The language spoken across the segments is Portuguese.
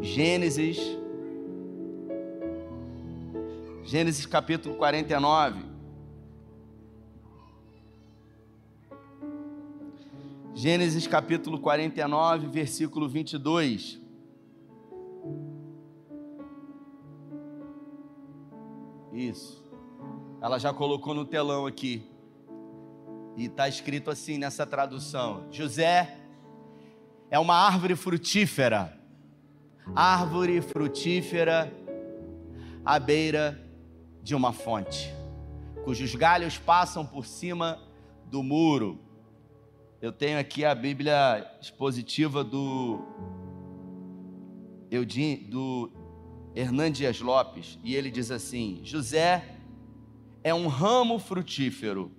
Gênesis, Gênesis capítulo 49. Gênesis capítulo 49, versículo 22. Isso. Ela já colocou no telão aqui. E está escrito assim nessa tradução: José é uma árvore frutífera, árvore frutífera à beira de uma fonte, cujos galhos passam por cima do muro. Eu tenho aqui a Bíblia expositiva do do Hernandes Lopes, e ele diz assim: José é um ramo frutífero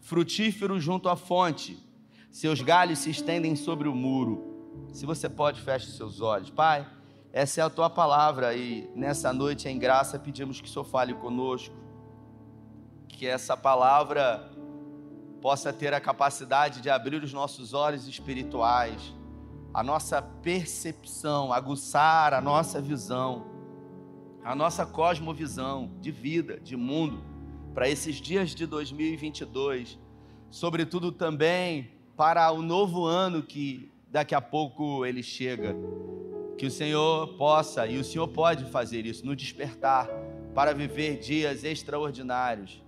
frutífero junto à fonte. Seus galhos se estendem sobre o muro. Se você pode, feche seus olhos. Pai, essa é a tua palavra e nessa noite em graça pedimos que o Senhor fale conosco. Que essa palavra possa ter a capacidade de abrir os nossos olhos espirituais, a nossa percepção, aguçar a nossa visão, a nossa cosmovisão de vida, de mundo para esses dias de 2022, sobretudo também para o novo ano que daqui a pouco ele chega. Que o Senhor possa e o Senhor pode fazer isso, nos despertar para viver dias extraordinários,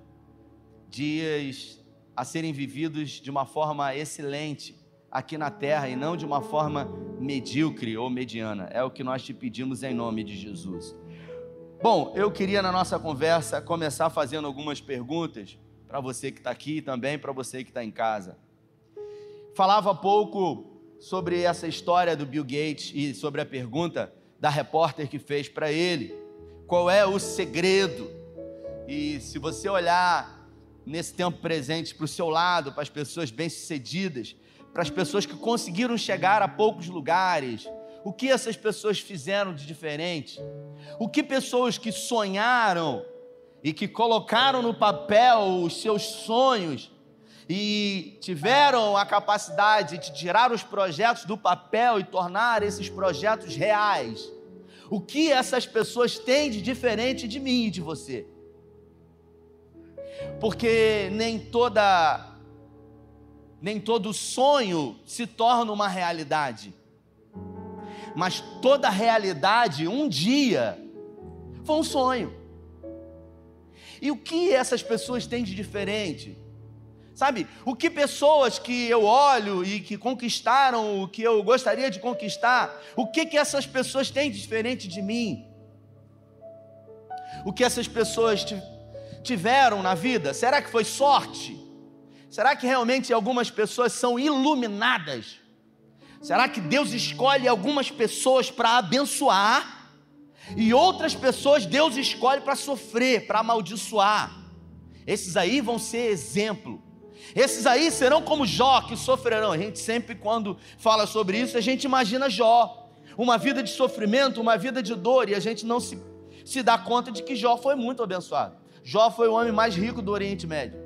dias a serem vividos de uma forma excelente aqui na terra e não de uma forma medíocre ou mediana. É o que nós te pedimos em nome de Jesus. Bom, eu queria na nossa conversa começar fazendo algumas perguntas para você que está aqui e também para você que está em casa. Falava pouco sobre essa história do Bill Gates e sobre a pergunta da repórter que fez para ele: qual é o segredo? E se você olhar nesse tempo presente para o seu lado, para as pessoas bem-sucedidas, para as pessoas que conseguiram chegar a poucos lugares, o que essas pessoas fizeram de diferente? O que pessoas que sonharam e que colocaram no papel os seus sonhos e tiveram a capacidade de tirar os projetos do papel e tornar esses projetos reais? O que essas pessoas têm de diferente de mim e de você? Porque nem toda nem todo sonho se torna uma realidade mas toda realidade, um dia, foi um sonho. E o que essas pessoas têm de diferente? Sabe, o que pessoas que eu olho e que conquistaram o que eu gostaria de conquistar, o que, que essas pessoas têm de diferente de mim? O que essas pessoas tiveram na vida? Será que foi sorte? Será que realmente algumas pessoas são iluminadas? Será que Deus escolhe algumas pessoas para abençoar e outras pessoas Deus escolhe para sofrer, para amaldiçoar? Esses aí vão ser exemplo. Esses aí serão como Jó, que sofrerão. A gente sempre, quando fala sobre isso, a gente imagina Jó, uma vida de sofrimento, uma vida de dor, e a gente não se, se dá conta de que Jó foi muito abençoado. Jó foi o homem mais rico do Oriente Médio.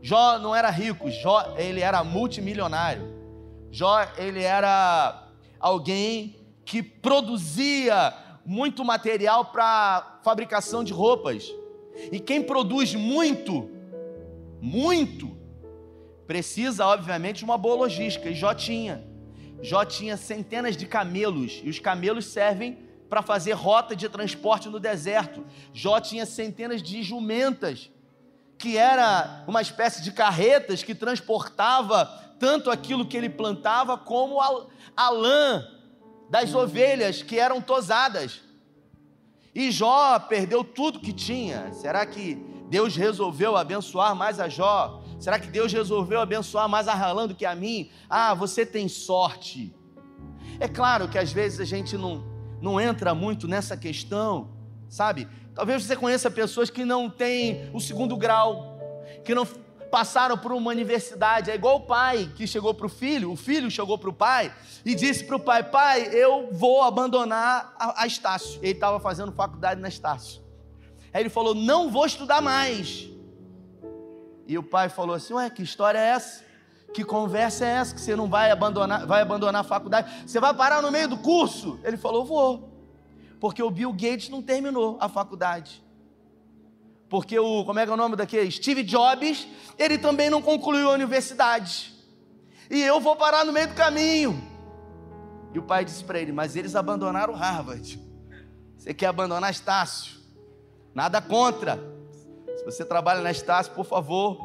Jó não era rico, Jó ele era multimilionário. Jó, ele era alguém que produzia muito material para fabricação de roupas. E quem produz muito, muito, precisa, obviamente, de uma boa logística. E Jó tinha. Jó tinha centenas de camelos, e os camelos servem para fazer rota de transporte no deserto. Jó tinha centenas de jumentas, que era uma espécie de carretas que transportava tanto aquilo que ele plantava como a, a lã das ovelhas que eram tosadas. E Jó perdeu tudo que tinha. Será que Deus resolveu abençoar mais a Jó? Será que Deus resolveu abençoar mais a Ralã do que a mim? Ah, você tem sorte. É claro que às vezes a gente não, não entra muito nessa questão, sabe? Talvez você conheça pessoas que não têm o segundo grau, que não passaram por uma universidade. É igual o pai que chegou para o filho, o filho chegou para o pai e disse para o pai: Pai, eu vou abandonar a, a Estácio. Ele estava fazendo faculdade na Estácio. Aí ele falou: Não vou estudar mais. E o pai falou assim: Ué, que história é essa? Que conversa é essa que você não vai abandonar, vai abandonar a faculdade? Você vai parar no meio do curso? Ele falou: Vou. Porque o Bill Gates não terminou a faculdade. Porque o, como é que é o nome daquele? Steve Jobs, ele também não concluiu a universidade. E eu vou parar no meio do caminho. E o pai disse para ele: Mas eles abandonaram Harvard. Você quer abandonar Estácio? Nada contra. Se você trabalha na Estácio, por favor.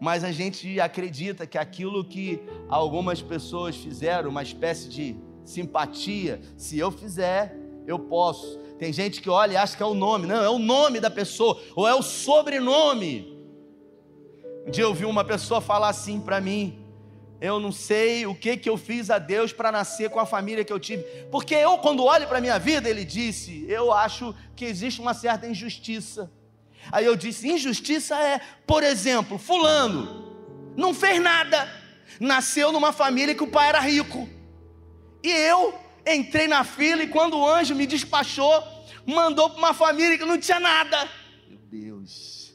Mas a gente acredita que aquilo que algumas pessoas fizeram, uma espécie de simpatia, se eu fizer, eu posso. Tem gente que olha e acha que é o nome. Não, é o nome da pessoa, ou é o sobrenome. Um dia eu vi uma pessoa falar assim para mim: eu não sei o que, que eu fiz a Deus para nascer com a família que eu tive. Porque eu, quando olho para a minha vida, ele disse, eu acho que existe uma certa injustiça. Aí eu disse: injustiça é, por exemplo, Fulano não fez nada, nasceu numa família que o pai era rico. E eu entrei na fila e quando o anjo me despachou, mandou para uma família que não tinha nada. Meu Deus.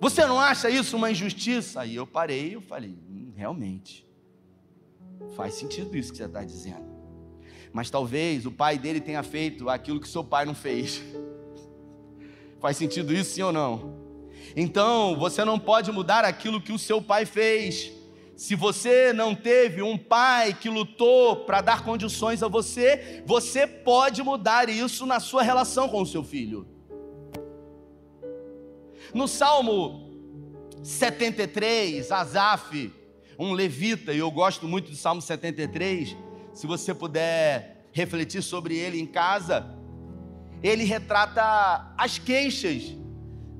Você não acha isso uma injustiça? Aí eu parei e falei, hum, realmente. Faz sentido isso que você está dizendo. Mas talvez o pai dele tenha feito aquilo que seu pai não fez. Faz sentido isso, sim ou não? Então, você não pode mudar aquilo que o seu pai fez. Se você não teve um pai que lutou para dar condições a você, você pode mudar isso na sua relação com o seu filho. No Salmo 73, Asaf, um levita, e eu gosto muito do Salmo 73, se você puder refletir sobre ele em casa, ele retrata as queixas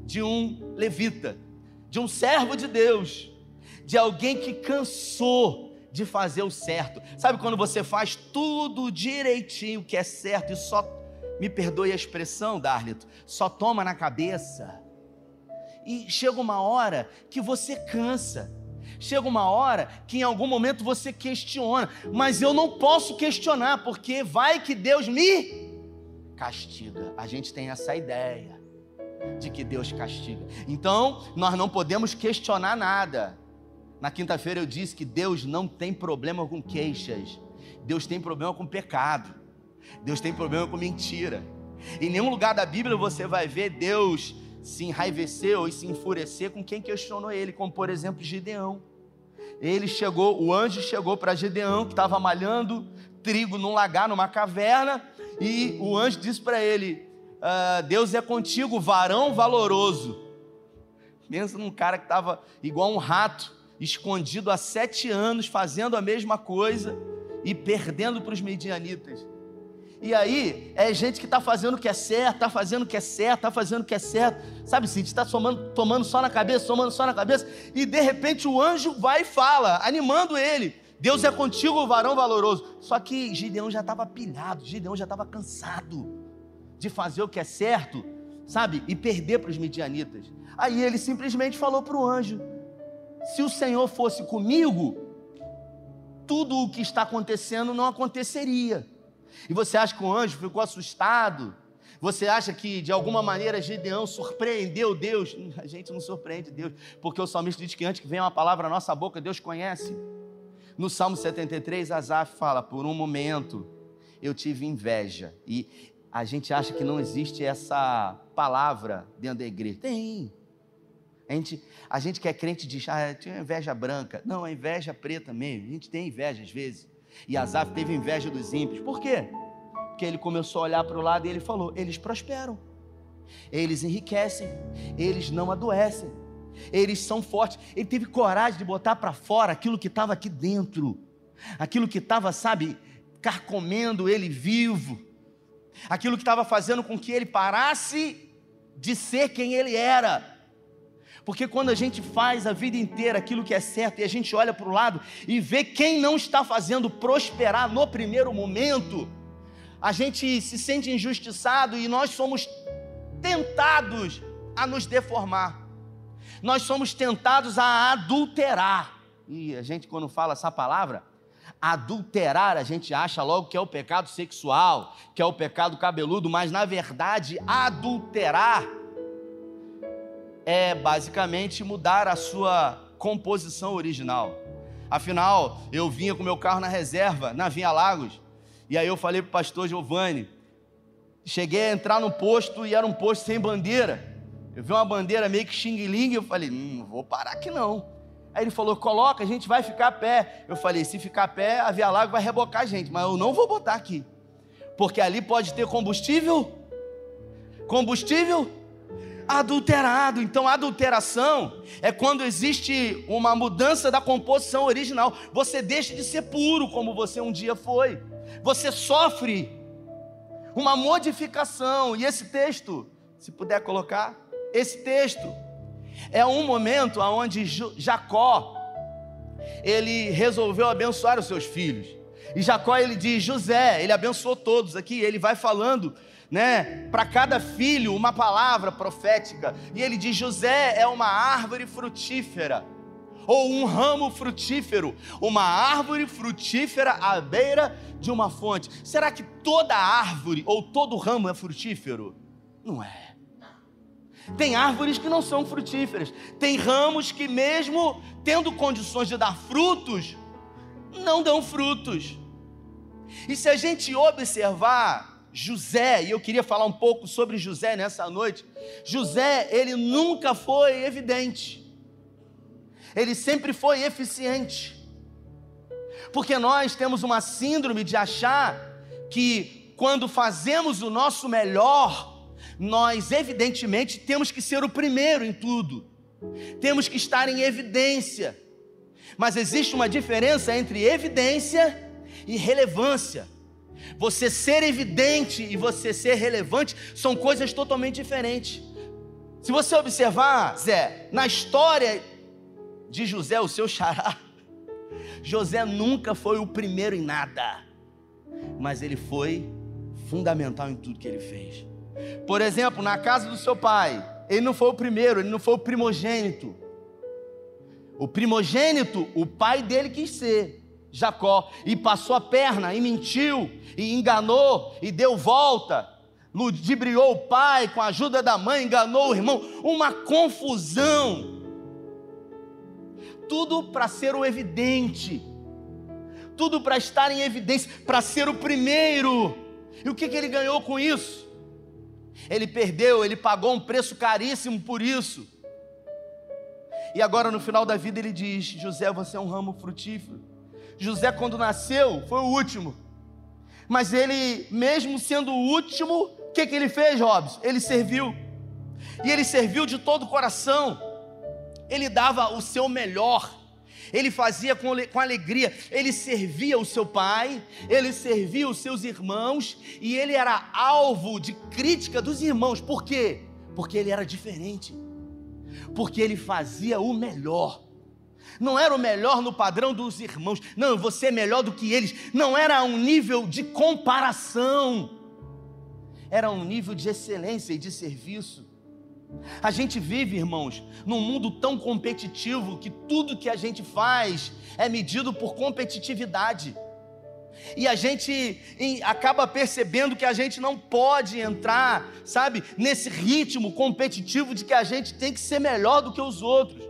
de um levita, de um servo de Deus, de alguém que cansou de fazer o certo. Sabe quando você faz tudo direitinho que é certo e só, me perdoe a expressão, Darlito, só toma na cabeça? E chega uma hora que você cansa. Chega uma hora que em algum momento você questiona, mas eu não posso questionar, porque vai que Deus me castiga. A gente tem essa ideia de que Deus castiga. Então, nós não podemos questionar nada. Na quinta-feira eu disse que Deus não tem problema com queixas. Deus tem problema com pecado. Deus tem problema com mentira. Em nenhum lugar da Bíblia você vai ver Deus se enraivecer ou se enfurecer com quem questionou ele, como por exemplo Gideão. Ele chegou, o anjo chegou para Gideão, que estava malhando trigo num lagar, numa caverna, e o anjo disse para ele: ah, Deus é contigo, varão valoroso. Pensa num cara que estava igual um rato, escondido há sete anos, fazendo a mesma coisa e perdendo para os medianitas. E aí, é gente que está fazendo o que é certo, está fazendo o que é certo, está fazendo o que é certo. Sabe assim, está tomando só na cabeça, tomando só na cabeça. E de repente o anjo vai e fala, animando ele. Deus é contigo, varão valoroso. Só que Gideão já estava pilhado, Gideão já estava cansado de fazer o que é certo, sabe? E perder para os midianitas. Aí ele simplesmente falou para o anjo: se o Senhor fosse comigo, tudo o que está acontecendo não aconteceria. E você acha que o anjo ficou assustado? Você acha que de alguma maneira Gideão surpreendeu Deus? A gente não surpreende Deus, porque o salmista diz que antes que venha uma palavra na nossa boca, Deus conhece. No Salmo 73, Asaf fala: Por um momento eu tive inveja. E a gente acha que não existe essa palavra dentro da igreja. Tem. A gente, a gente que é crente diz, ah, tinha inveja branca. Não, é inveja preta mesmo. A gente tem inveja às vezes. E Asaf teve inveja dos ímpios. Por quê? Porque ele começou a olhar para o lado e ele falou: eles prosperam, eles enriquecem, eles não adoecem, eles são fortes. Ele teve coragem de botar para fora aquilo que estava aqui dentro, aquilo que estava, sabe, carcomendo ele vivo, aquilo que estava fazendo com que ele parasse de ser quem ele era. Porque quando a gente faz a vida inteira aquilo que é certo e a gente olha para o lado e vê quem não está fazendo prosperar no primeiro momento, a gente se sente injustiçado e nós somos tentados a nos deformar. Nós somos tentados a adulterar. E a gente, quando fala essa palavra, adulterar, a gente acha logo que é o pecado sexual, que é o pecado cabeludo, mas na verdade, adulterar é basicamente mudar a sua composição original. Afinal, eu vinha com meu carro na reserva, na Vinha Lagos, e aí eu falei para o pastor Giovanni, cheguei a entrar no posto e era um posto sem bandeira. Eu vi uma bandeira meio que xing-ling, eu falei, hum, não vou parar aqui não. Aí ele falou, coloca, a gente vai ficar a pé. Eu falei, se ficar a pé, a Via Lago vai rebocar a gente, mas eu não vou botar aqui. Porque ali pode ter combustível, combustível adulterado. Então, adulteração é quando existe uma mudança da composição original. Você deixa de ser puro como você um dia foi. Você sofre uma modificação. E esse texto, se puder colocar, esse texto é um momento onde Jacó ele resolveu abençoar os seus filhos. E Jacó ele diz José, ele abençoou todos aqui, ele vai falando, né, para cada filho uma palavra profética. E ele diz José é uma árvore frutífera ou um ramo frutífero, uma árvore frutífera à beira de uma fonte. Será que toda árvore ou todo ramo é frutífero? Não é. Tem árvores que não são frutíferas. Tem ramos que, mesmo tendo condições de dar frutos, não dão frutos. E se a gente observar José, e eu queria falar um pouco sobre José nessa noite, José, ele nunca foi evidente, ele sempre foi eficiente, porque nós temos uma síndrome de achar que quando fazemos o nosso melhor, nós evidentemente temos que ser o primeiro em tudo, temos que estar em evidência, mas existe uma diferença entre evidência e relevância. Você ser evidente e você ser relevante são coisas totalmente diferentes. Se você observar, Zé, na história de José, o seu xará, José nunca foi o primeiro em nada, mas ele foi fundamental em tudo que ele fez. Por exemplo, na casa do seu pai, ele não foi o primeiro, ele não foi o primogênito. O primogênito, o pai dele quis ser, Jacó, e passou a perna, e mentiu, e enganou, e deu volta, ludibriou o pai com a ajuda da mãe, enganou o irmão, uma confusão. Tudo para ser o evidente, tudo para estar em evidência, para ser o primeiro. E o que, que ele ganhou com isso? Ele perdeu, ele pagou um preço caríssimo por isso. E agora no final da vida ele diz: José, você é um ramo frutífero. José, quando nasceu, foi o último. Mas ele, mesmo sendo o último, o que, que ele fez, Robson? Ele serviu. E ele serviu de todo o coração. Ele dava o seu melhor ele fazia com, com alegria, ele servia o seu pai, ele servia os seus irmãos, e ele era alvo de crítica dos irmãos, por quê? Porque ele era diferente, porque ele fazia o melhor. Não era o melhor no padrão dos irmãos, não, você é melhor do que eles, não era um nível de comparação, era um nível de excelência e de serviço. A gente vive, irmãos, num mundo tão competitivo que tudo que a gente faz é medido por competitividade. E a gente acaba percebendo que a gente não pode entrar, sabe, nesse ritmo competitivo de que a gente tem que ser melhor do que os outros.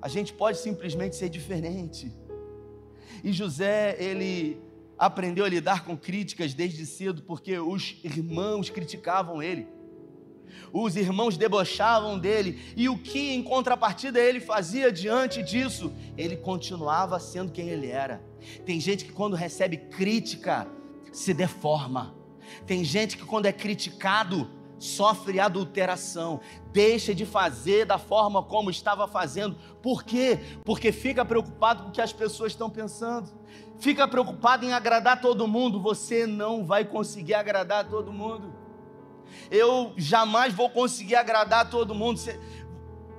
A gente pode simplesmente ser diferente. E José, ele aprendeu a lidar com críticas desde cedo, porque os irmãos criticavam ele os irmãos debochavam dele, e o que em contrapartida ele fazia diante disso? Ele continuava sendo quem ele era. Tem gente que quando recebe crítica se deforma, tem gente que quando é criticado sofre adulteração, deixa de fazer da forma como estava fazendo. Por quê? Porque fica preocupado com o que as pessoas estão pensando. Fica preocupado em agradar todo mundo, você não vai conseguir agradar todo mundo eu jamais vou conseguir agradar todo mundo. Você...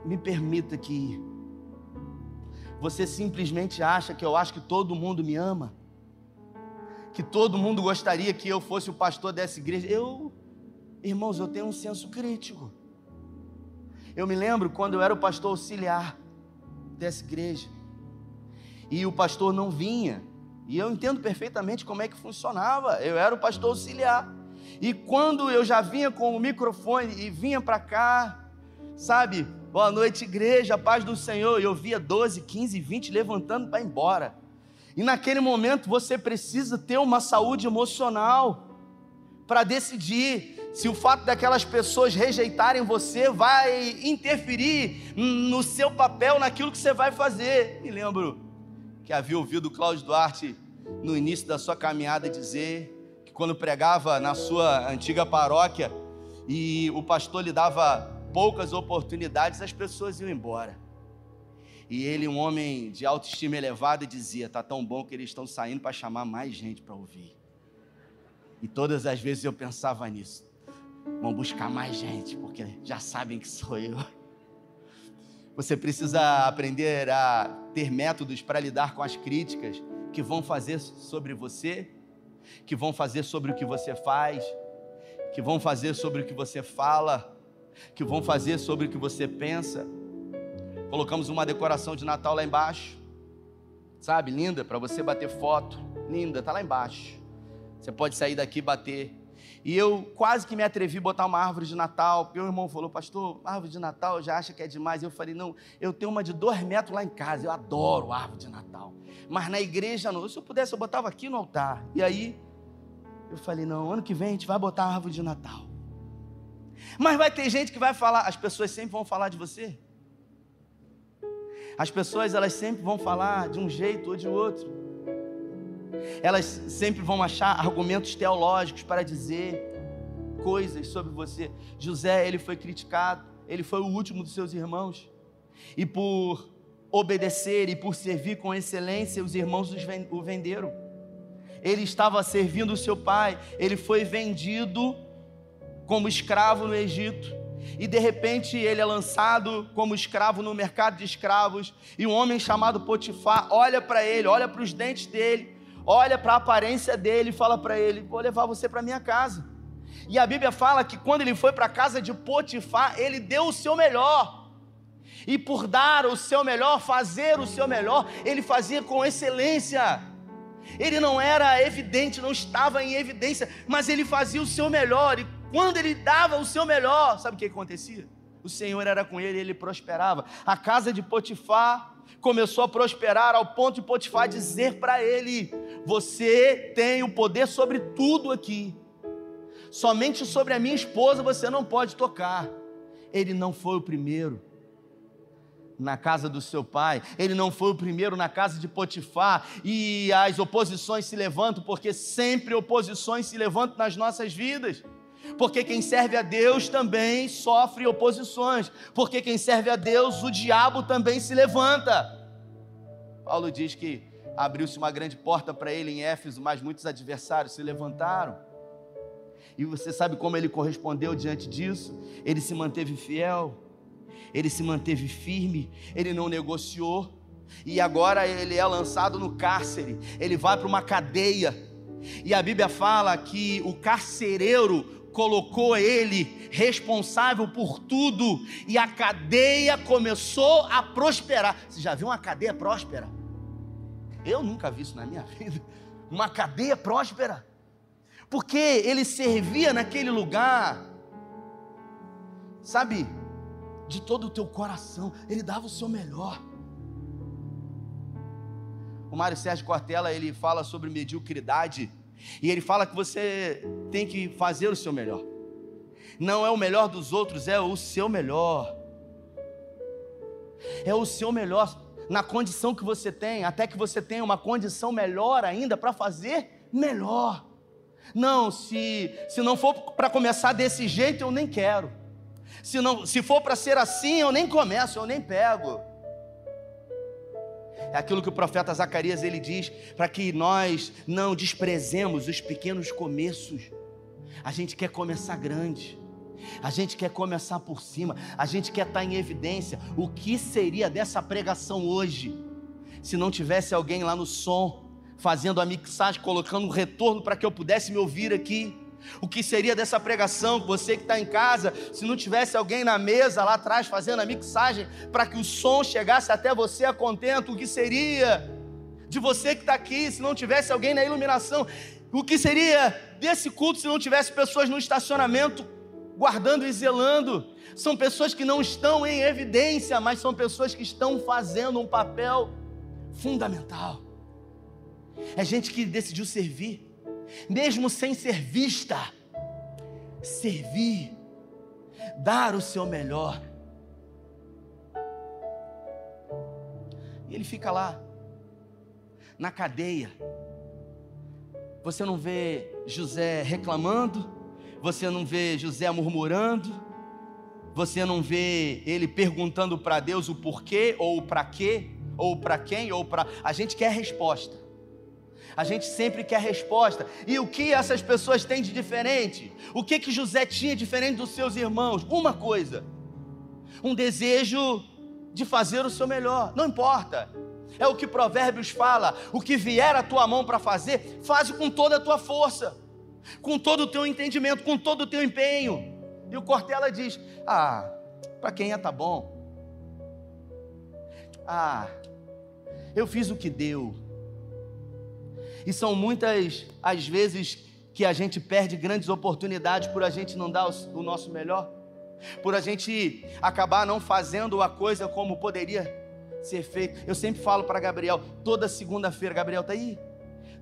Me permita que você simplesmente acha que eu acho que todo mundo me ama, que todo mundo gostaria que eu fosse o pastor dessa igreja. Eu, irmãos, eu tenho um senso crítico. Eu me lembro quando eu era o pastor auxiliar dessa igreja e o pastor não vinha. E eu entendo perfeitamente como é que funcionava. Eu era o pastor auxiliar. E quando eu já vinha com o microfone e vinha para cá, sabe, Boa noite, igreja, paz do Senhor. E eu via 12, 15, 20 levantando para ir embora. E naquele momento você precisa ter uma saúde emocional para decidir se o fato daquelas pessoas rejeitarem você vai interferir no seu papel, naquilo que você vai fazer. Me lembro que havia ouvido Cláudio Duarte no início da sua caminhada dizer quando pregava na sua antiga paróquia e o pastor lhe dava poucas oportunidades, as pessoas iam embora. E ele, um homem de autoestima elevada, dizia: "Tá tão bom que eles estão saindo para chamar mais gente para ouvir". E todas as vezes eu pensava nisso. Vão buscar mais gente, porque já sabem que sou eu. Você precisa aprender a ter métodos para lidar com as críticas que vão fazer sobre você, que vão fazer sobre o que você faz, que vão fazer sobre o que você fala, que vão fazer sobre o que você pensa. Colocamos uma decoração de Natal lá embaixo, sabe, linda, para você bater foto, linda, tá lá embaixo. Você pode sair daqui e bater. E eu quase que me atrevi a botar uma árvore de Natal, o irmão falou, pastor, árvore de Natal já acha que é demais. Eu falei, não, eu tenho uma de dois metros lá em casa, eu adoro árvore de Natal. Mas na igreja não. Se eu pudesse, eu botava aqui no altar. E aí, eu falei, não, ano que vem a gente vai botar árvore de Natal. Mas vai ter gente que vai falar, as pessoas sempre vão falar de você. As pessoas, elas sempre vão falar de um jeito ou de outro elas sempre vão achar argumentos teológicos para dizer coisas sobre você. José, ele foi criticado, ele foi o último dos seus irmãos, e por obedecer e por servir com excelência, os irmãos o venderam. Ele estava servindo o seu pai, ele foi vendido como escravo no Egito. E de repente ele é lançado como escravo no mercado de escravos. E um homem chamado Potifar olha para ele, olha para os dentes dele olha para a aparência dele e fala para ele: Vou levar você para minha casa. E a Bíblia fala que quando ele foi para a casa de Potifar, ele deu o seu melhor. E por dar o seu melhor, fazer o seu melhor, ele fazia com excelência. Ele não era evidente, não estava em evidência, mas ele fazia o seu melhor. E quando ele dava o seu melhor, sabe o que acontecia? O Senhor era com ele e ele prosperava. A casa de Potifar começou a prosperar ao ponto de Potifar dizer para ele: Você tem o poder sobre tudo aqui, somente sobre a minha esposa você não pode tocar. Ele não foi o primeiro na casa do seu pai, ele não foi o primeiro na casa de Potifar, e as oposições se levantam, porque sempre oposições se levantam nas nossas vidas. Porque quem serve a Deus também sofre oposições. Porque quem serve a Deus, o diabo também se levanta. Paulo diz que abriu-se uma grande porta para ele em Éfeso, mas muitos adversários se levantaram. E você sabe como ele correspondeu diante disso? Ele se manteve fiel, ele se manteve firme, ele não negociou. E agora ele é lançado no cárcere, ele vai para uma cadeia. E a Bíblia fala que o carcereiro colocou ele responsável por tudo e a cadeia começou a prosperar. Você já viu uma cadeia próspera? Eu nunca vi isso na minha vida. Uma cadeia próspera. Porque ele servia naquele lugar, sabe, de todo o teu coração, ele dava o seu melhor. O Mário Sérgio Cortella, ele fala sobre mediocridade e ele fala que você tem que fazer o seu melhor. Não é o melhor dos outros, é o seu melhor. É o seu melhor na condição que você tem, até que você tenha uma condição melhor ainda para fazer melhor. Não, se, se não for para começar desse jeito, eu nem quero. Se, não, se for para ser assim, eu nem começo, eu nem pego. É aquilo que o profeta Zacarias ele diz para que nós não desprezemos os pequenos começos. A gente quer começar grande. A gente quer começar por cima, a gente quer estar em evidência. O que seria dessa pregação hoje se não tivesse alguém lá no som fazendo a mixagem, colocando um retorno para que eu pudesse me ouvir aqui? O que seria dessa pregação, você que está em casa, se não tivesse alguém na mesa lá atrás fazendo a mixagem para que o som chegasse até você a contento? O que seria de você que está aqui se não tivesse alguém na iluminação? O que seria desse culto se não tivesse pessoas no estacionamento guardando e zelando. São pessoas que não estão em evidência, mas são pessoas que estão fazendo um papel fundamental. É gente que decidiu servir, mesmo sem ser vista. Servir, dar o seu melhor. E ele fica lá, na cadeia. Você não vê José reclamando, você não vê José murmurando, você não vê ele perguntando para Deus o porquê, ou para quê, ou para quem, ou para. A gente quer resposta. A gente sempre quer resposta. E o que essas pessoas têm de diferente? O que que José tinha diferente dos seus irmãos? Uma coisa: um desejo de fazer o seu melhor. Não importa. É o que Provérbios fala: o que vier à tua mão para fazer, faz com toda a tua força, com todo o teu entendimento, com todo o teu empenho. E o Cortella diz: Ah, para quem é tá bom. Ah, eu fiz o que deu. E são muitas as vezes que a gente perde grandes oportunidades por a gente não dar o nosso melhor, por a gente acabar não fazendo a coisa como poderia ser feito. Eu sempre falo para Gabriel, toda segunda-feira, Gabriel tá aí?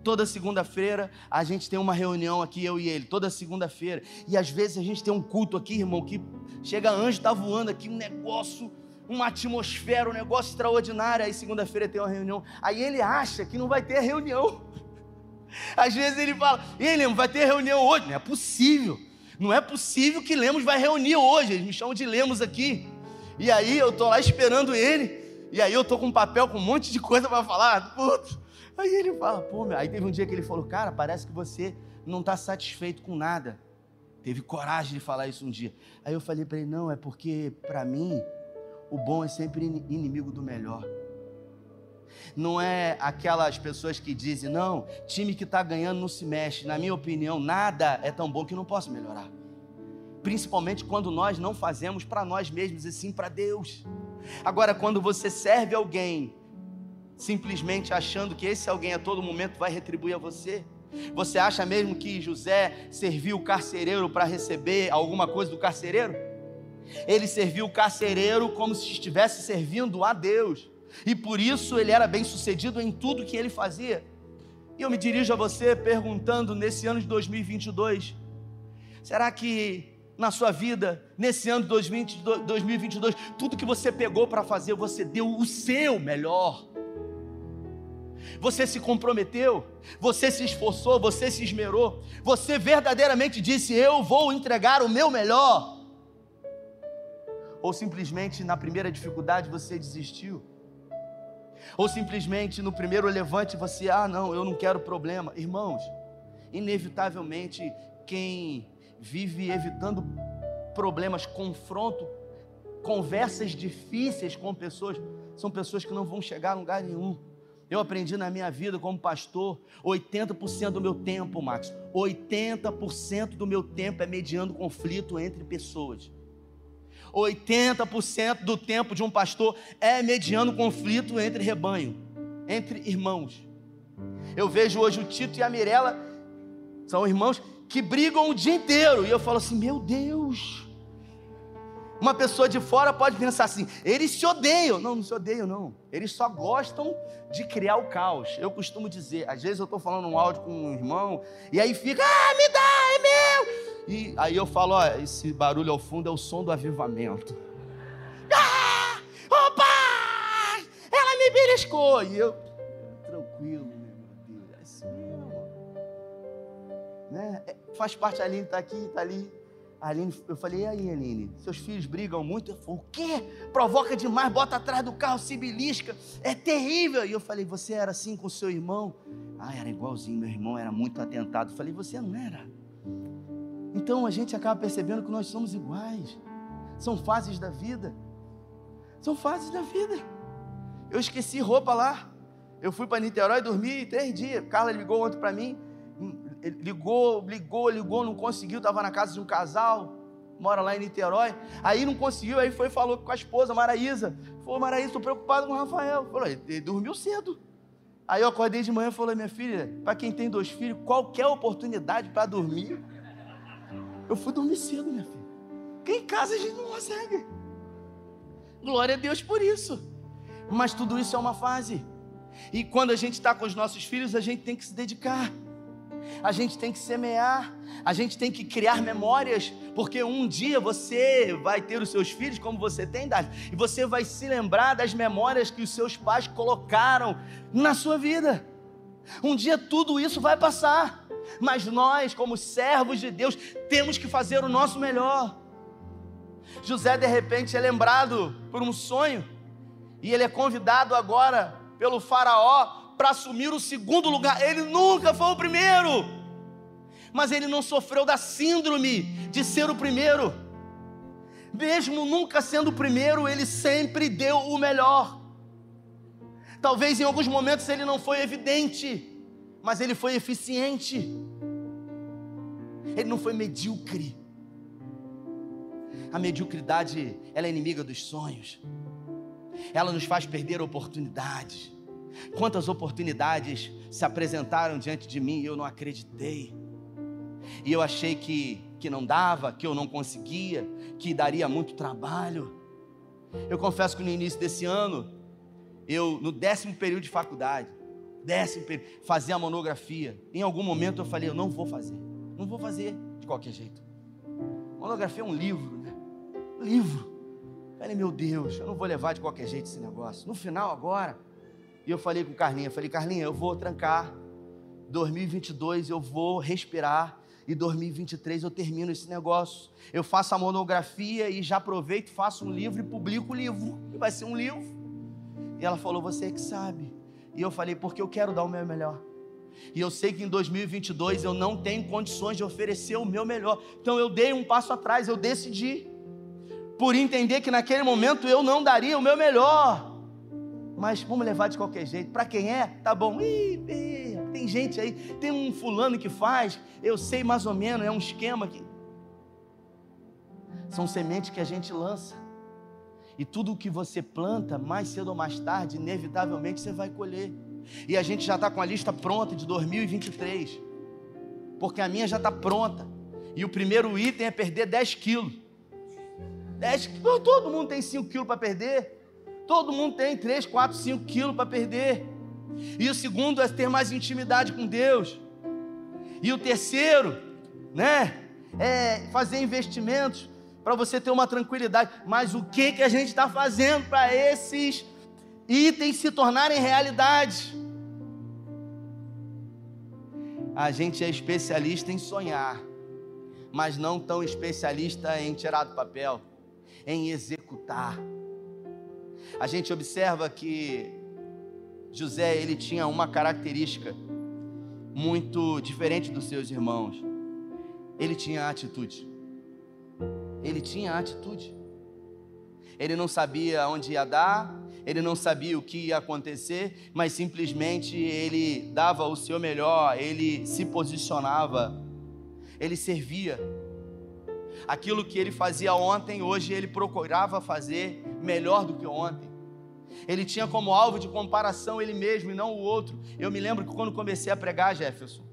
Toda segunda-feira a gente tem uma reunião aqui, eu e ele, toda segunda-feira. E às vezes a gente tem um culto aqui, irmão, que chega anjo, tá voando aqui, um negócio, uma atmosfera, um negócio extraordinário. Aí segunda-feira tem uma reunião. Aí ele acha que não vai ter reunião. Às vezes ele fala, e aí, Lemos, vai ter reunião hoje? Não é possível. Não é possível que Lemos vai reunir hoje. Eles me chamam de Lemos aqui. E aí eu tô lá esperando ele. E aí eu tô com um papel com um monte de coisa para falar. Putz, Aí ele fala, pô, meu. Aí teve um dia que ele falou, cara, parece que você não está satisfeito com nada. Teve coragem de falar isso um dia. Aí eu falei para ele, não, é porque para mim o bom é sempre inimigo do melhor. Não é aquelas pessoas que dizem, não, time que está ganhando não se mexe. Na minha opinião, nada é tão bom que não possa melhorar. Principalmente quando nós não fazemos para nós mesmos, e sim para Deus. Agora, quando você serve alguém simplesmente achando que esse alguém a todo momento vai retribuir a você? Você acha mesmo que José serviu o carcereiro para receber alguma coisa do carcereiro? Ele serviu o carcereiro como se estivesse servindo a Deus, e por isso ele era bem sucedido em tudo que ele fazia. E eu me dirijo a você perguntando nesse ano de 2022: será que na sua vida, nesse ano de 2022, tudo que você pegou para fazer, você deu o seu melhor? Você se comprometeu, você se esforçou, você se esmerou, você verdadeiramente disse: Eu vou entregar o meu melhor. Ou simplesmente na primeira dificuldade você desistiu. Ou simplesmente no primeiro levante você, ah, não, eu não quero problema. Irmãos, inevitavelmente quem vive evitando problemas, confronto, conversas difíceis com pessoas, são pessoas que não vão chegar a lugar nenhum. Eu aprendi na minha vida como pastor, 80% do meu tempo, Max, 80% do meu tempo é mediando conflito entre pessoas. 80% do tempo de um pastor é mediando conflito entre rebanho, entre irmãos. Eu vejo hoje o Tito e a Mirella, são irmãos que brigam o dia inteiro, e eu falo assim: meu Deus, uma pessoa de fora pode pensar assim: eles se odeiam. Não, não se odeiam, não. Eles só gostam de criar o caos. Eu costumo dizer, às vezes eu estou falando um áudio com um irmão, e aí fica, ah, me dá, é meu. E aí eu falo: ó, esse barulho ao fundo é o som do avivamento. Ah, opa! Ela me beliscou. E eu, tranquilo, meu Deus, é assim mesmo. Né? É, faz parte, a Aline está aqui, está ali a Aline, eu falei, e aí, Aline? Seus filhos brigam muito? Eu falei, o quê? Provoca demais, bota atrás do carro, se belisca, é terrível. E eu falei, você era assim com seu irmão? Ah, era igualzinho, meu irmão era muito atentado. Eu falei, você não era. Então a gente acaba percebendo que nós somos iguais. São fases da vida. São fases da vida. Eu esqueci roupa lá. Eu fui para Niterói dormir três dias. Carla ligou ontem para mim ligou, ligou, ligou, não conseguiu, estava na casa de um casal, mora lá em Niterói. Aí não conseguiu, aí foi falou com a esposa, Maraísa. Falou, Maraísa, estou preocupado com o Rafael. Falou, ele dormiu cedo. Aí eu acordei de manhã e falei, minha filha, para quem tem dois filhos, qualquer oportunidade para dormir, eu fui dormir cedo, minha filha. em casa a gente não consegue. Glória a Deus por isso. Mas tudo isso é uma fase. E quando a gente está com os nossos filhos, a gente tem que se dedicar. A gente tem que semear, a gente tem que criar memórias, porque um dia você vai ter os seus filhos, como você tem, Dali, e você vai se lembrar das memórias que os seus pais colocaram na sua vida. Um dia tudo isso vai passar, mas nós, como servos de Deus, temos que fazer o nosso melhor. José, de repente, é lembrado por um sonho, e ele é convidado agora pelo Faraó para assumir o segundo lugar. Ele nunca foi o primeiro, mas ele não sofreu da síndrome de ser o primeiro. Mesmo nunca sendo o primeiro, ele sempre deu o melhor. Talvez em alguns momentos ele não foi evidente, mas ele foi eficiente. Ele não foi medíocre. A mediocridade, ela é inimiga dos sonhos. Ela nos faz perder oportunidades. Quantas oportunidades se apresentaram diante de mim e eu não acreditei. E eu achei que, que não dava, que eu não conseguia, que daria muito trabalho. Eu confesso que no início desse ano, eu, no décimo período de faculdade, décimo fazia a monografia. Em algum momento eu falei, eu não vou fazer. Não vou fazer de qualquer jeito. Monografia é um livro, né? Livro. Falei, meu Deus, eu não vou levar de qualquer jeito esse negócio. No final, agora, e eu falei com Carlinha, falei, Carlinha, eu vou trancar. 2022 eu vou respirar e 2023 eu termino esse negócio. Eu faço a monografia e já aproveito, faço um livro e publico o livro. E vai ser um livro. E ela falou: Você é que sabe. E eu falei: Porque eu quero dar o meu melhor. E eu sei que em 2022 eu não tenho condições de oferecer o meu melhor. Então eu dei um passo atrás, eu decidi. Por entender que naquele momento eu não daria o meu melhor mas vamos levar de qualquer jeito. Para quem é, tá bom. Ih, tem gente aí, tem um fulano que faz, eu sei mais ou menos, é um esquema que. São sementes que a gente lança. E tudo o que você planta, mais cedo ou mais tarde, inevitavelmente você vai colher. E a gente já está com a lista pronta de 2023. Porque a minha já está pronta. E o primeiro item é perder 10 quilos. 10 quilos. Todo mundo tem 5 quilos para perder. Todo mundo tem 3, 4, 5 quilos para perder. E o segundo é ter mais intimidade com Deus. E o terceiro, né, é fazer investimentos para você ter uma tranquilidade. Mas o que que a gente está fazendo para esses itens se tornarem realidade? A gente é especialista em sonhar, mas não tão especialista em tirar do papel, em executar a gente observa que José ele tinha uma característica muito diferente dos seus irmãos. Ele tinha atitude. Ele tinha atitude. Ele não sabia onde ia dar, ele não sabia o que ia acontecer, mas simplesmente ele dava o seu melhor, ele se posicionava, ele servia. Aquilo que ele fazia ontem, hoje ele procurava fazer melhor do que ontem. Ele tinha como alvo de comparação ele mesmo e não o outro. Eu me lembro que quando comecei a pregar, Jefferson,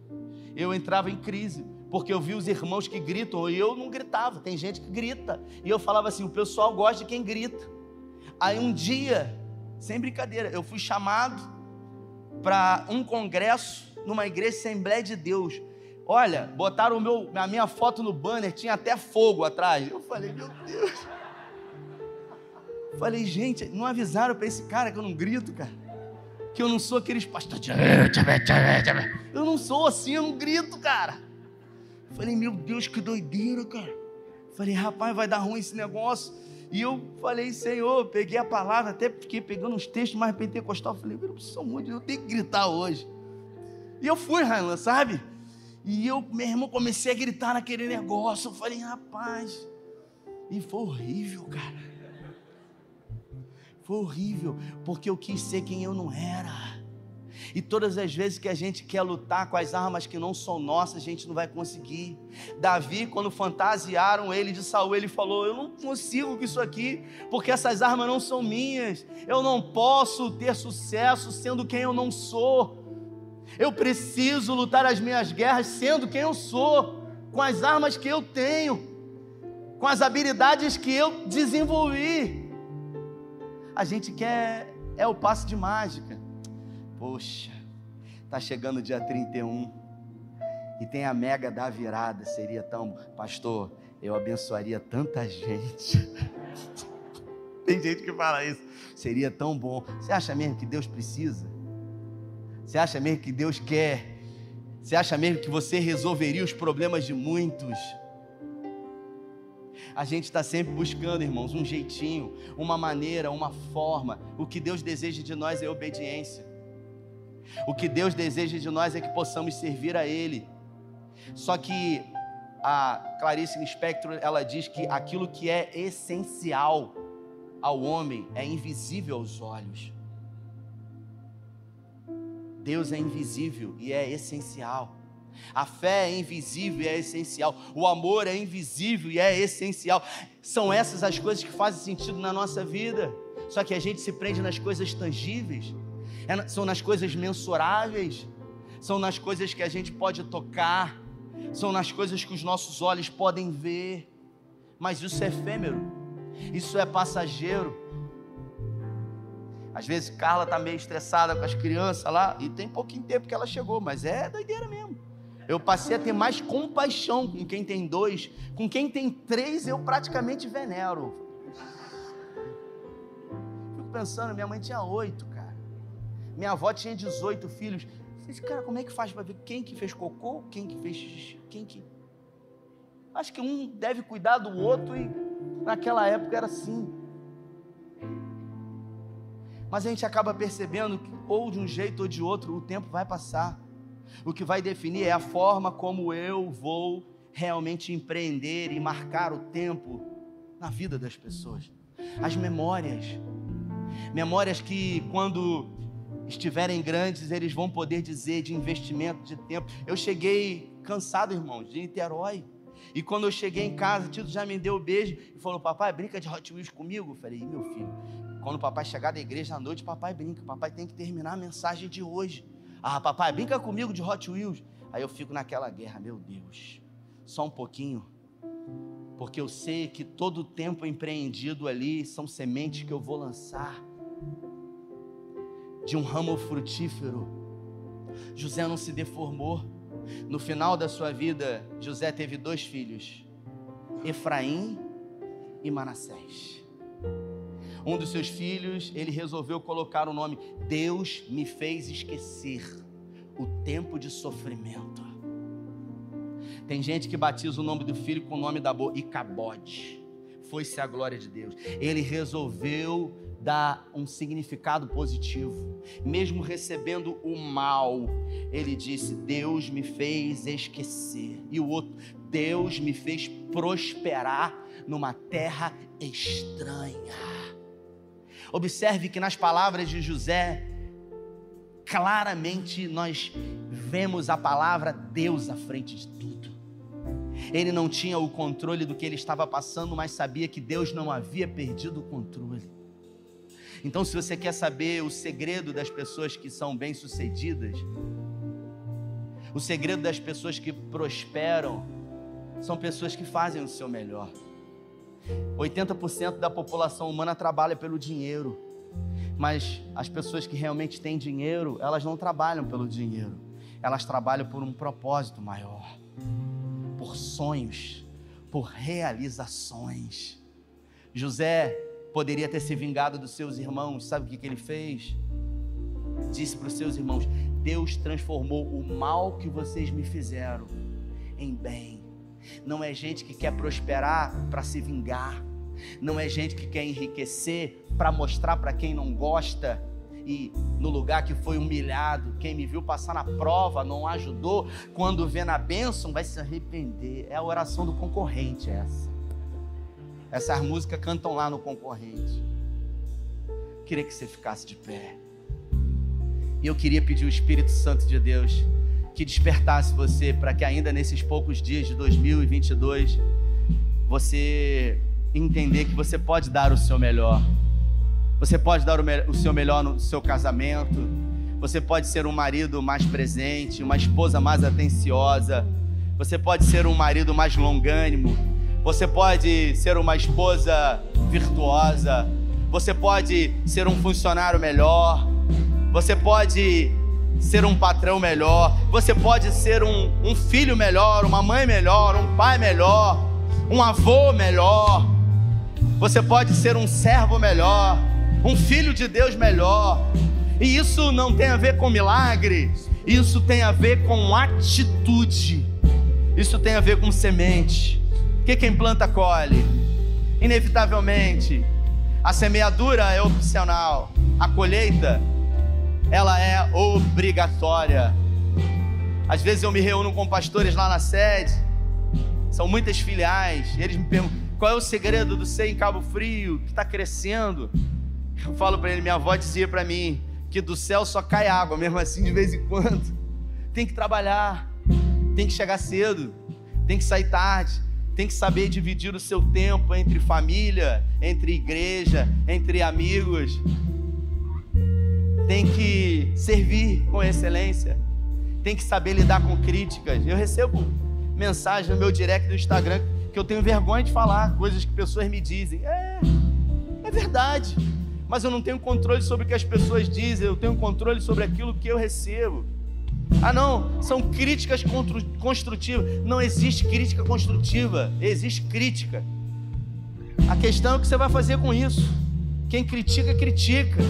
eu entrava em crise, porque eu vi os irmãos que gritam e eu não gritava. Tem gente que grita. E eu falava assim: o pessoal gosta de quem grita. Aí um dia, sem brincadeira, eu fui chamado para um congresso numa igreja Assembleia de Deus. Olha, botaram meu, a minha foto no banner, tinha até fogo atrás. Eu falei, meu Deus. Falei, gente, não avisaram para esse cara que eu não grito, cara. Que eu não sou aqueles pastores. Eu não sou assim, eu não grito, cara. Falei, meu Deus, que doideira, cara. Falei, rapaz, vai dar ruim esse negócio. E eu falei, Senhor, peguei a palavra, até fiquei pegando uns textos mais pentecostal. Falei, eu sou muito, eu tenho que gritar hoje. E eu fui, Railan, sabe? E eu, meu irmão, comecei a gritar naquele negócio. Eu falei, rapaz. E foi horrível, cara. Foi horrível, porque eu quis ser quem eu não era. E todas as vezes que a gente quer lutar com as armas que não são nossas, a gente não vai conseguir. Davi, quando fantasiaram ele de Saul, ele falou: Eu não consigo com isso aqui, porque essas armas não são minhas. Eu não posso ter sucesso sendo quem eu não sou. Eu preciso lutar as minhas guerras sendo quem eu sou, com as armas que eu tenho. com as habilidades que eu desenvolvi. A gente quer é o passo de mágica. Poxa, tá chegando o dia 31 e tem a mega da virada, seria tão, pastor, eu abençoaria tanta gente. tem gente que fala isso. Seria tão bom. Você acha mesmo que Deus precisa? Você acha mesmo que Deus quer? Você acha mesmo que você resolveria os problemas de muitos? A gente está sempre buscando, irmãos, um jeitinho, uma maneira, uma forma. O que Deus deseja de nós é obediência. O que Deus deseja de nós é que possamos servir a Ele. Só que a Clarice Lispector, ela diz que aquilo que é essencial ao homem é invisível aos olhos. Deus é invisível e é essencial. A fé é invisível e é essencial. O amor é invisível e é essencial. São essas as coisas que fazem sentido na nossa vida. Só que a gente se prende nas coisas tangíveis, é são nas coisas mensuráveis, são nas coisas que a gente pode tocar, são nas coisas que os nossos olhos podem ver. Mas isso é efêmero, isso é passageiro. Às vezes Carla está meio estressada com as crianças lá, e tem pouquinho tempo que ela chegou, mas é doideira mesmo. Eu passei a ter mais compaixão com quem tem dois, com quem tem três eu praticamente venero. Fico pensando, minha mãe tinha oito. Minha avó tinha 18 filhos. Falei, cara, como é que faz para ver quem que fez cocô, quem que fez xixi, quem que. Acho que um deve cuidar do outro e naquela época era assim. Mas a gente acaba percebendo que, ou de um jeito ou de outro, o tempo vai passar. O que vai definir é a forma como eu vou realmente empreender e marcar o tempo na vida das pessoas. As memórias. Memórias que, quando estiverem grandes, eles vão poder dizer de investimento de tempo. Eu cheguei cansado, irmãos, de Niterói. E quando eu cheguei em casa, Tito já me deu o um beijo e falou: Papai, brinca de Hot Wheels comigo? Eu falei: Meu filho, quando o papai chegar da igreja à noite, papai brinca. Papai tem que terminar a mensagem de hoje. Ah, papai, brinca comigo de Hot Wheels. Aí eu fico naquela guerra, meu Deus, só um pouquinho, porque eu sei que todo o tempo empreendido ali são sementes que eu vou lançar de um ramo frutífero. José não se deformou. No final da sua vida, José teve dois filhos, Efraim e Manassés. Um dos seus filhos, ele resolveu colocar o nome Deus me fez esquecer o tempo de sofrimento. Tem gente que batiza o nome do filho com o nome da boa, Icabode. Foi-se a glória de Deus. Ele resolveu dar um significado positivo, mesmo recebendo o mal. Ele disse: Deus me fez esquecer. E o outro, Deus me fez prosperar numa terra estranha. Observe que nas palavras de José, claramente nós vemos a palavra Deus à frente de tudo. Ele não tinha o controle do que ele estava passando, mas sabia que Deus não havia perdido o controle. Então, se você quer saber o segredo das pessoas que são bem-sucedidas, o segredo das pessoas que prosperam, são pessoas que fazem o seu melhor. 80% da população humana trabalha pelo dinheiro, mas as pessoas que realmente têm dinheiro, elas não trabalham pelo dinheiro, elas trabalham por um propósito maior, por sonhos, por realizações. José poderia ter se vingado dos seus irmãos, sabe o que, que ele fez? Disse para os seus irmãos: Deus transformou o mal que vocês me fizeram em bem. Não é gente que quer prosperar para se vingar, não é gente que quer enriquecer para mostrar para quem não gosta e no lugar que foi humilhado, quem me viu passar na prova não ajudou, quando vê na bênção vai se arrepender. É a oração do concorrente essa. Essas músicas cantam lá no concorrente. Queria que você ficasse de pé. E eu queria pedir o Espírito Santo de Deus que despertasse você para que ainda nesses poucos dias de 2022 você entender que você pode dar o seu melhor. Você pode dar o, o seu melhor no seu casamento. Você pode ser um marido mais presente, uma esposa mais atenciosa. Você pode ser um marido mais longânimo Você pode ser uma esposa virtuosa. Você pode ser um funcionário melhor. Você pode ser um patrão melhor. Você pode ser um, um filho melhor, uma mãe melhor, um pai melhor, um avô melhor. Você pode ser um servo melhor, um filho de Deus melhor. E isso não tem a ver com milagre, isso tem a ver com atitude. Isso tem a ver com semente. Que quem planta colhe. Inevitavelmente, a semeadura é opcional, a colheita ela é obrigatória. Às vezes eu me reúno com pastores lá na sede, são muitas filiais, eles me perguntam qual é o segredo do ser em Cabo Frio, que está crescendo. Eu falo para ele, minha avó dizia para mim que do céu só cai água, mesmo assim de vez em quando. Tem que trabalhar, tem que chegar cedo, tem que sair tarde, tem que saber dividir o seu tempo entre família, entre igreja, entre amigos. Tem que servir com excelência. Tem que saber lidar com críticas. Eu recebo mensagem no meu direct do Instagram que eu tenho vergonha de falar coisas que pessoas me dizem. É, é verdade. Mas eu não tenho controle sobre o que as pessoas dizem, eu tenho controle sobre aquilo que eu recebo. Ah, não, são críticas construtivas. Não existe crítica construtiva, existe crítica. A questão é o que você vai fazer com isso. Quem critica, critica.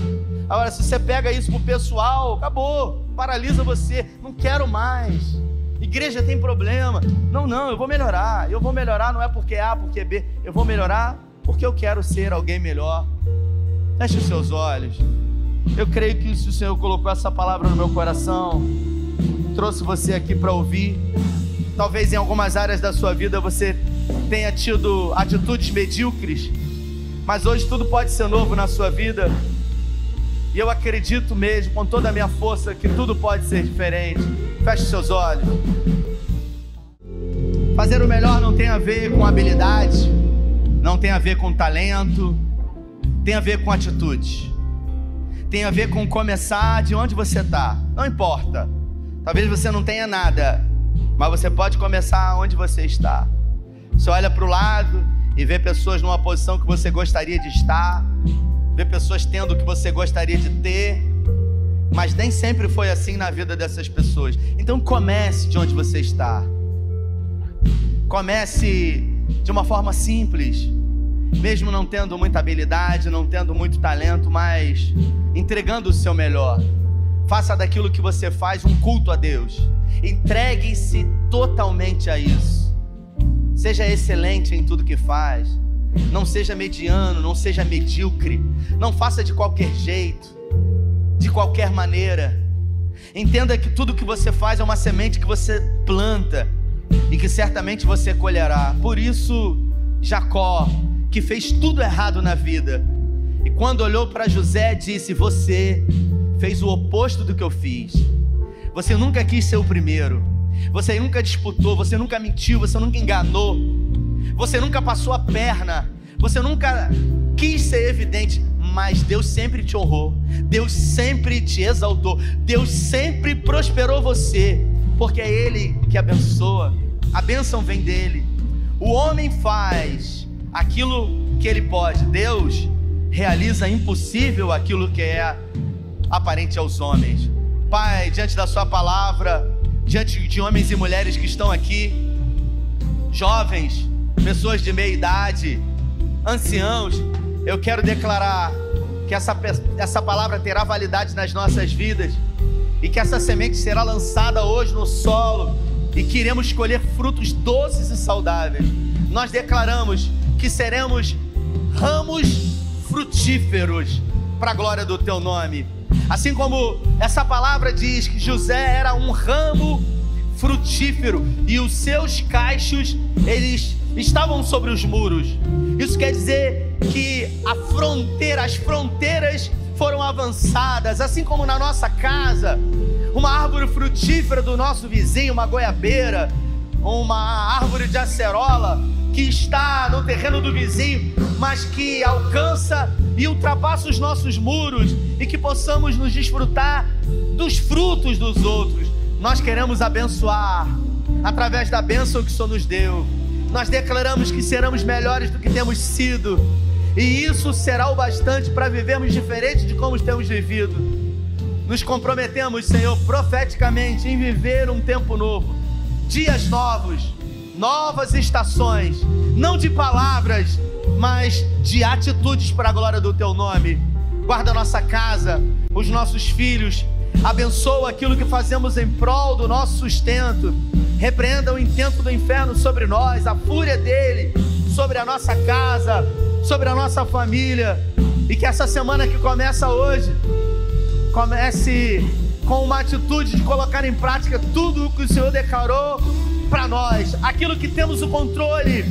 Agora, se você pega isso pro pessoal, acabou, paralisa você. Não quero mais. Igreja tem problema. Não, não, eu vou melhorar. Eu vou melhorar não é porque A, porque B. Eu vou melhorar porque eu quero ser alguém melhor. Feche os seus olhos. Eu creio que se o Senhor colocou essa palavra no meu coração, trouxe você aqui para ouvir. Talvez em algumas áreas da sua vida você tenha tido atitudes medíocres, mas hoje tudo pode ser novo na sua vida. E eu acredito mesmo, com toda a minha força, que tudo pode ser diferente. Feche seus olhos. Fazer o melhor não tem a ver com habilidade, não tem a ver com talento, tem a ver com atitude. Tem a ver com começar de onde você está. Não importa. Talvez você não tenha nada, mas você pode começar onde você está. Você olha para o lado e vê pessoas numa posição que você gostaria de estar, vê pessoas tendo o que você gostaria de ter, mas nem sempre foi assim na vida dessas pessoas. Então comece de onde você está. Comece de uma forma simples, mesmo não tendo muita habilidade, não tendo muito talento, mas entregando o seu melhor. Faça daquilo que você faz um culto a Deus. Entregue-se totalmente a isso. Seja excelente em tudo que faz. Não seja mediano, não seja medíocre. Não faça de qualquer jeito, de qualquer maneira. Entenda que tudo que você faz é uma semente que você planta e que certamente você colherá. Por isso, Jacó, que fez tudo errado na vida, e quando olhou para José, disse: Você fez o oposto do que eu fiz. Você nunca quis ser o primeiro. Você nunca disputou, você nunca mentiu, você nunca enganou. Você nunca passou a perna. Você nunca quis ser evidente, mas Deus sempre te honrou. Deus sempre te exaltou. Deus sempre prosperou você, porque é ele que abençoa. A bênção vem dele. O homem faz aquilo que ele pode. Deus realiza impossível aquilo que é aparente aos homens. Pai, diante da Sua palavra, diante de homens e mulheres que estão aqui, jovens, pessoas de meia idade, anciãos, eu quero declarar que essa, essa palavra terá validade nas nossas vidas e que essa semente será lançada hoje no solo e que iremos colher frutos doces e saudáveis. Nós declaramos que seremos ramos frutíferos para a glória do Teu nome. Assim como essa palavra diz que José era um ramo frutífero e os seus cachos eles estavam sobre os muros. Isso quer dizer que a fronteira, as fronteiras foram avançadas, assim como na nossa casa, uma árvore frutífera do nosso vizinho, uma goiabeira, uma árvore de acerola que está no terreno do vizinho, mas que alcança e ultrapassa os nossos muros e que possamos nos desfrutar dos frutos dos outros. Nós queremos abençoar através da bênção que o Senhor nos deu. nós declaramos que seremos melhores do que temos sido, e isso será o bastante para vivermos diferente de como temos vivido. Nos comprometemos, Senhor, profeticamente em viver um tempo novo, dias novos, novas estações, não de palavras, mas de atitudes para a glória do Teu nome. Guarda nossa casa, os nossos filhos, abençoa aquilo que fazemos em prol do nosso sustento. Repreenda o intento do inferno sobre nós, a fúria dele sobre a nossa casa, sobre a nossa família. E que essa semana que começa hoje, comece com uma atitude de colocar em prática tudo o que o Senhor declarou para nós, aquilo que temos o controle.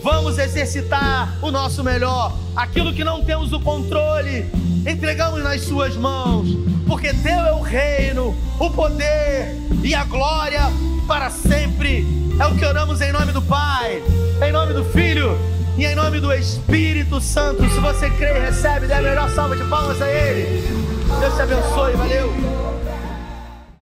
Vamos exercitar o nosso melhor. Aquilo que não temos o controle, entregamos nas Suas mãos porque Teu é o reino, o poder e a glória para sempre. É o que oramos em nome do Pai, em nome do Filho e em nome do Espírito Santo. Se você crê e recebe, dê a melhor salva de palmas a Ele. Deus te abençoe, valeu.